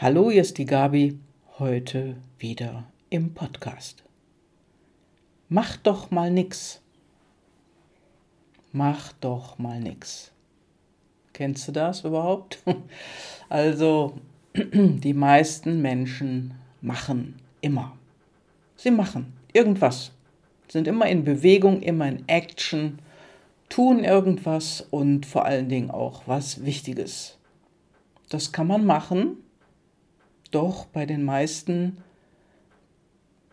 Hallo, hier ist die Gabi, heute wieder im Podcast. Mach doch mal nix. Mach doch mal nix. Kennst du das überhaupt? Also, die meisten Menschen machen immer. Sie machen irgendwas, sind immer in Bewegung, immer in Action, tun irgendwas und vor allen Dingen auch was Wichtiges. Das kann man machen, doch bei den meisten,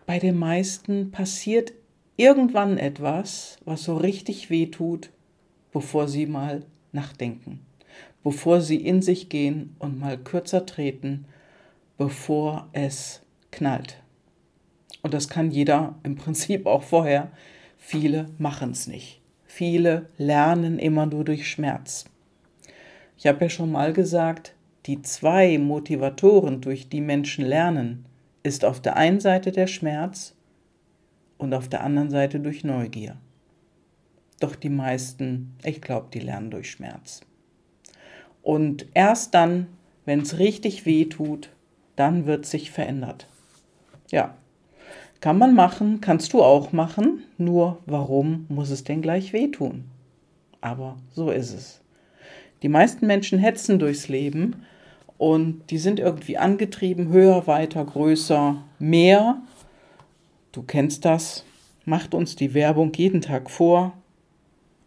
bei den meisten passiert irgendwann etwas, was so richtig weh tut, bevor sie mal nachdenken, bevor sie in sich gehen und mal kürzer treten, bevor es knallt. Und das kann jeder im Prinzip auch vorher. Viele machen es nicht. Viele lernen immer nur durch Schmerz. Ich habe ja schon mal gesagt, die zwei Motivatoren, durch die Menschen lernen, ist auf der einen Seite der Schmerz und auf der anderen Seite durch Neugier. Doch die meisten, ich glaube, die lernen durch Schmerz. Und erst dann, wenn es richtig weh tut, dann wird sich verändert. Ja, kann man machen, kannst du auch machen, nur warum muss es denn gleich wehtun? Aber so ist es. Die meisten Menschen hetzen durchs Leben, und die sind irgendwie angetrieben, höher, weiter, größer, mehr. Du kennst das, macht uns die Werbung jeden Tag vor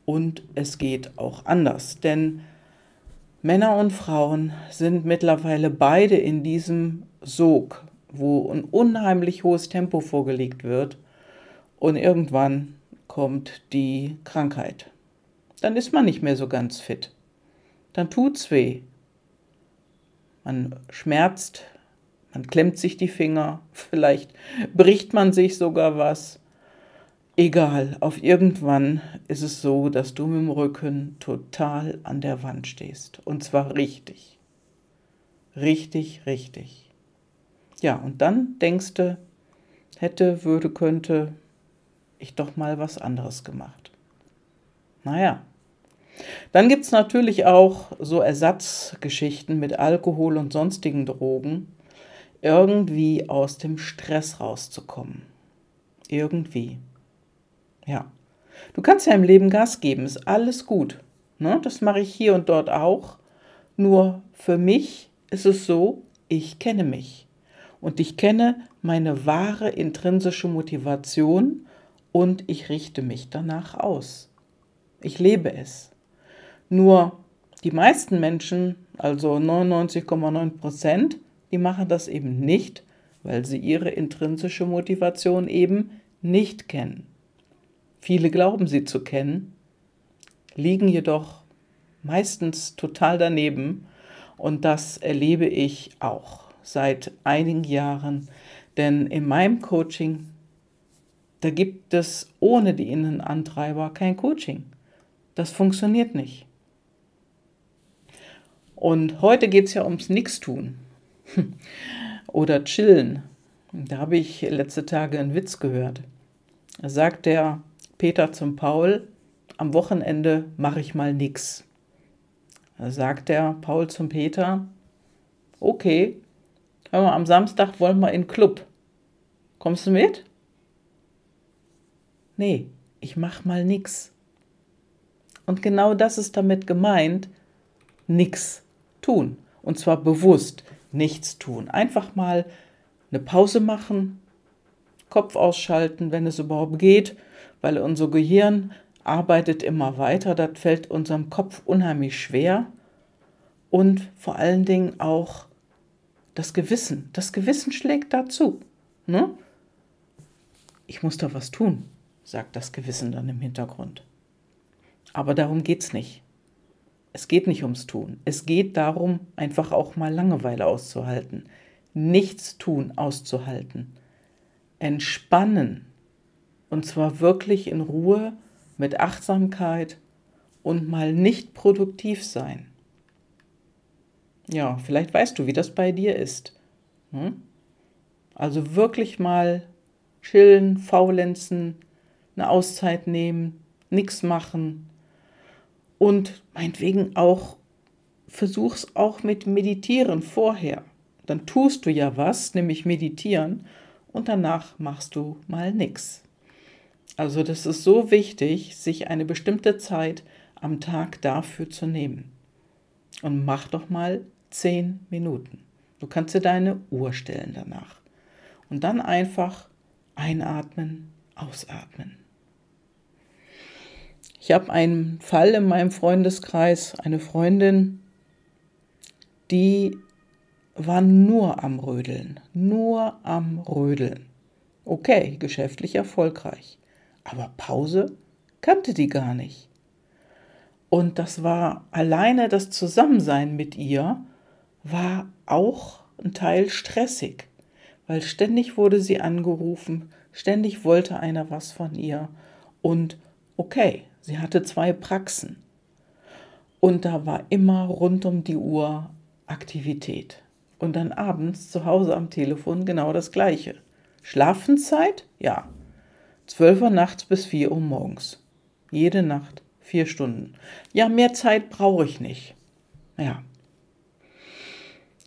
und es geht auch anders, denn Männer und Frauen sind mittlerweile beide in diesem Sog, wo ein unheimlich hohes Tempo vorgelegt wird und irgendwann kommt die Krankheit. Dann ist man nicht mehr so ganz fit. Dann tut's weh, man schmerzt, man klemmt sich die Finger, vielleicht bricht man sich sogar was. Egal, auf irgendwann ist es so, dass du mit dem Rücken total an der Wand stehst. Und zwar richtig. Richtig, richtig. Ja, und dann denkst du, hätte, würde, könnte ich doch mal was anderes gemacht. Naja, dann gibt es natürlich auch so Ersatzgeschichten mit Alkohol und sonstigen Drogen, irgendwie aus dem Stress rauszukommen. Irgendwie. Ja. Du kannst ja im Leben Gas geben, ist alles gut. Ne? Das mache ich hier und dort auch. Nur für mich ist es so, ich kenne mich. Und ich kenne meine wahre intrinsische Motivation und ich richte mich danach aus. Ich lebe es. Nur die meisten Menschen, also 99,9 Prozent, die machen das eben nicht, weil sie ihre intrinsische Motivation eben nicht kennen. Viele glauben sie zu kennen, liegen jedoch meistens total daneben und das erlebe ich auch seit einigen Jahren, denn in meinem Coaching, da gibt es ohne die Innenantreiber kein Coaching. Das funktioniert nicht. Und heute geht es ja ums Nix-Tun oder Chillen. Da habe ich letzte Tage einen Witz gehört. Da sagt der Peter zum Paul, am Wochenende mache ich mal nix. Da sagt der Paul zum Peter, okay, hör mal, am Samstag wollen wir in den Club. Kommst du mit? Nee, ich mach mal nix. Und genau das ist damit gemeint, nix tun. Und zwar bewusst nichts tun. Einfach mal eine Pause machen, Kopf ausschalten, wenn es überhaupt geht, weil unser Gehirn arbeitet immer weiter. Das fällt unserem Kopf unheimlich schwer. Und vor allen Dingen auch das Gewissen. Das Gewissen schlägt dazu. Ne? Ich muss da was tun, sagt das Gewissen dann im Hintergrund. Aber darum geht es nicht. Es geht nicht ums Tun. Es geht darum, einfach auch mal Langeweile auszuhalten. Nichts tun auszuhalten. Entspannen. Und zwar wirklich in Ruhe, mit Achtsamkeit und mal nicht produktiv sein. Ja, vielleicht weißt du, wie das bei dir ist. Hm? Also wirklich mal chillen, faulenzen, eine Auszeit nehmen, nichts machen, und meinetwegen auch versuch's auch mit Meditieren vorher. Dann tust du ja was, nämlich meditieren, und danach machst du mal nichts. Also das ist so wichtig, sich eine bestimmte Zeit am Tag dafür zu nehmen. Und mach doch mal zehn Minuten. Du kannst dir deine Uhr stellen danach. Und dann einfach einatmen, ausatmen. Ich habe einen Fall in meinem Freundeskreis, eine Freundin, die war nur am Rödeln, nur am Rödeln. Okay, geschäftlich erfolgreich, aber Pause kannte die gar nicht. Und das war alleine das Zusammensein mit ihr, war auch ein Teil stressig, weil ständig wurde sie angerufen, ständig wollte einer was von ihr und okay, sie hatte zwei Praxen und da war immer rund um die Uhr Aktivität. Und dann abends zu Hause am Telefon genau das gleiche. Schlafenszeit? Ja. 12 Uhr nachts bis 4 Uhr morgens. Jede Nacht vier Stunden. Ja, mehr Zeit brauche ich nicht. Ja.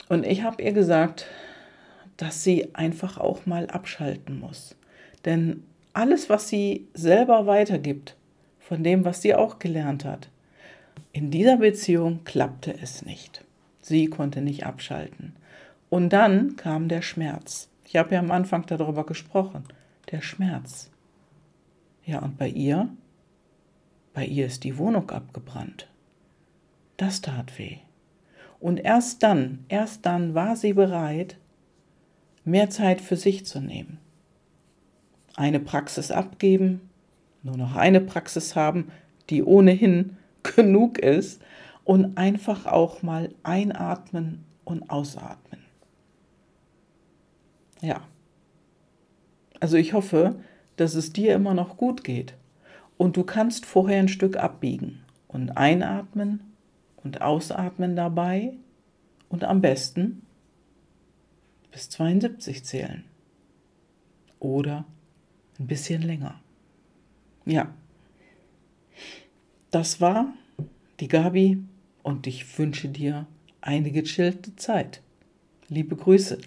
Und ich habe ihr gesagt, dass sie einfach auch mal abschalten muss. Denn alles, was sie selber weitergibt, von dem, was sie auch gelernt hat, in dieser Beziehung klappte es nicht. Sie konnte nicht abschalten. Und dann kam der Schmerz. Ich habe ja am Anfang darüber gesprochen. Der Schmerz. Ja, und bei ihr? Bei ihr ist die Wohnung abgebrannt. Das tat weh. Und erst dann, erst dann war sie bereit, mehr Zeit für sich zu nehmen. Eine Praxis abgeben, nur noch eine Praxis haben, die ohnehin genug ist und einfach auch mal einatmen und ausatmen. Ja. Also ich hoffe, dass es dir immer noch gut geht und du kannst vorher ein Stück abbiegen und einatmen und ausatmen dabei und am besten bis 72 zählen. Oder ein bisschen länger. Ja. Das war die Gabi und ich wünsche dir eine gechillte Zeit. Liebe Grüße.